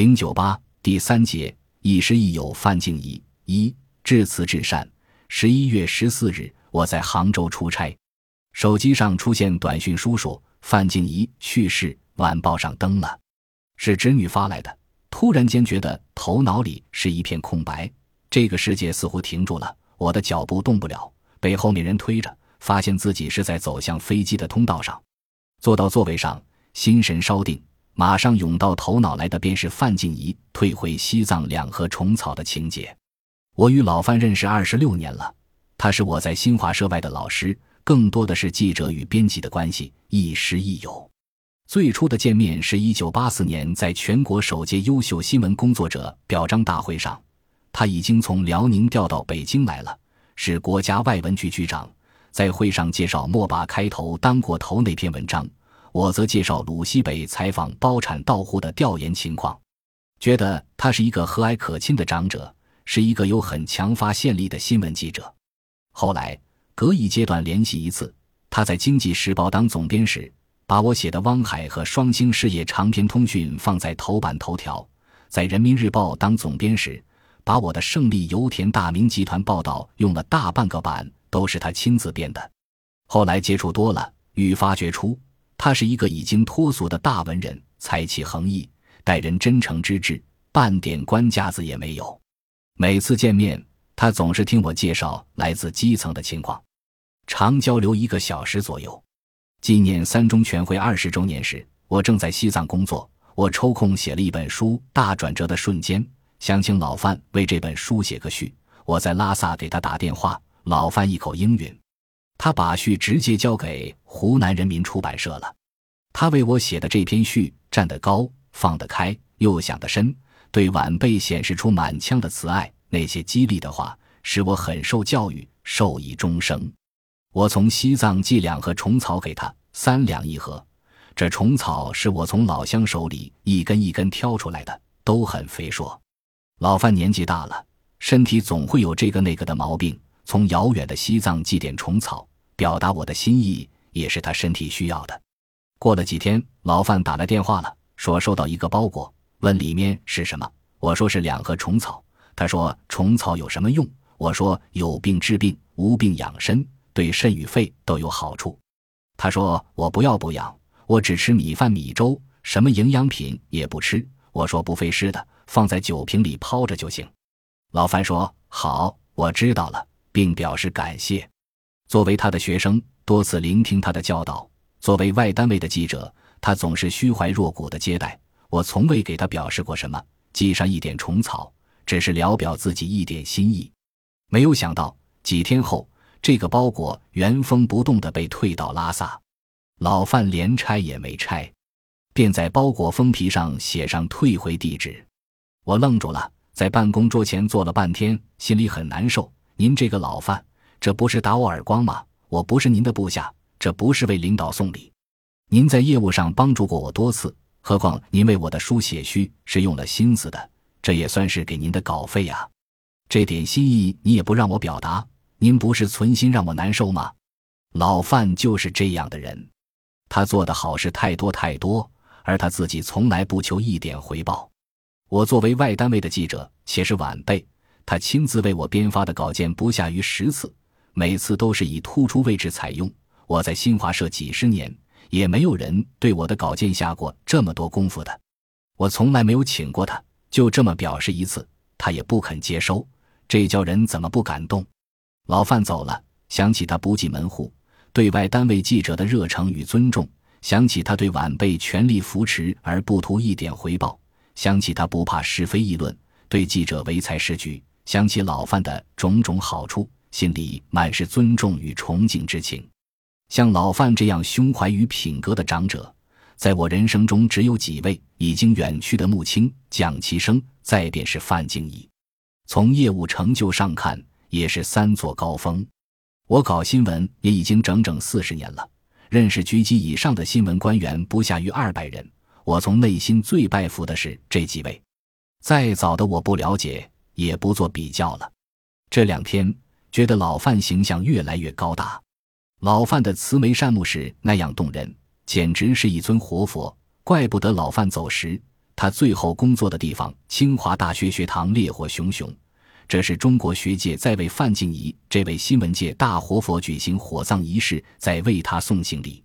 零九八第三节，亦师亦友范静怡一致辞至善。十一月十四日，我在杭州出差，手机上出现短讯叔叔范静怡去世，晚报上登了，是侄女发来的。突然间觉得头脑里是一片空白，这个世界似乎停住了，我的脚步动不了，被后面人推着，发现自己是在走向飞机的通道上，坐到座位上，心神稍定，马上涌到头脑来的便是范静怡退回西藏两河虫草的情节。我与老范认识二十六年了，他是我在新华社外的老师，更多的是记者与编辑的关系，亦师亦友。最初的见面是一九八四年在全国首届优秀新闻工作者表彰大会上，他已经从辽宁调到北京来了，是国家外文局局长，在会上介绍莫把开头当过头那篇文章，我则介绍鲁西北采访包产到户的调研情况，觉得他是一个和蔼可亲的长者。是一个有很强发现力的新闻记者。后来隔一阶段联系一次，他在《经济时报》当总编时，把我写的汪海和双星事业长篇通讯放在头版头条；在《人民日报》当总编时，把我的胜利油田大明集团报道用了大半个版，都是他亲自编的。后来接触多了，愈发觉出他是一个已经脱俗的大文人，才气横溢，待人真诚之至，半点官架子也没有。每次见面，他总是听我介绍来自基层的情况，常交流一个小时左右。纪念三中全会二十周年时，我正在西藏工作，我抽空写了一本书《大转折的瞬间》，想请老范为这本书写个序。我在拉萨给他打电话，老范一口应允，他把序直接交给湖南人民出版社了。他为我写的这篇序站得高，放得开，又想得深。对晚辈显示出满腔的慈爱，那些激励的话使我很受教育，受益终生。我从西藏寄两盒虫草给他，三两一盒。这虫草是我从老乡手里一根一根挑出来的，都很肥硕。老范年纪大了，身体总会有这个那个的毛病。从遥远的西藏寄点虫草，表达我的心意，也是他身体需要的。过了几天，老范打来电话了，说收到一个包裹。问里面是什么？我说是两盒虫草。他说虫草有什么用？我说有病治病，无病养身，对肾与肺都有好处。他说我不要补养，我只吃米饭米粥，什么营养品也不吃。我说不费事的，放在酒瓶里泡着就行。老范说好，我知道了，并表示感谢。作为他的学生，多次聆听他的教导；作为外单位的记者，他总是虚怀若谷的接待。我从未给他表示过什么，寄上一点虫草，只是聊表自己一点心意。没有想到几天后，这个包裹原封不动的被退到拉萨，老范连拆也没拆，便在包裹封皮上写上退回地址。我愣住了，在办公桌前坐了半天，心里很难受。您这个老范，这不是打我耳光吗？我不是您的部下，这不是为领导送礼。您在业务上帮助过我多次。何况您为我的书写序是用了心思的，这也算是给您的稿费呀。这点心意你也不让我表达，您不是存心让我难受吗？老范就是这样的人，他做的好事太多太多，而他自己从来不求一点回报。我作为外单位的记者，且是晚辈，他亲自为我编发的稿件不下于十次，每次都是以突出位置采用。我在新华社几十年。也没有人对我的稿件下过这么多功夫的，我从来没有请过他，就这么表示一次，他也不肯接收，这叫人怎么不感动？老范走了，想起他不计门户，对外单位记者的热诚与尊重，想起他对晚辈全力扶持而不图一点回报，想起他不怕是非议论，对记者唯才是举，想起老范的种种好处，心里满是尊重与崇敬之情。像老范这样胸怀与品格的长者，在我人生中只有几位：已经远去的穆青、蒋其生，再便是范敬怡。从业务成就上看，也是三座高峰。我搞新闻也已经整整四十年了，认识局级以上的新闻官员不下于二百人。我从内心最拜服的是这几位，再早的我不了解，也不做比较了。这两天觉得老范形象越来越高大。老范的慈眉善目是那样动人，简直是一尊活佛。怪不得老范走时，他最后工作的地方——清华大学学堂烈火熊熊。这是中国学界在为范静怡这位新闻界大活佛举行火葬仪式，在为他送行礼。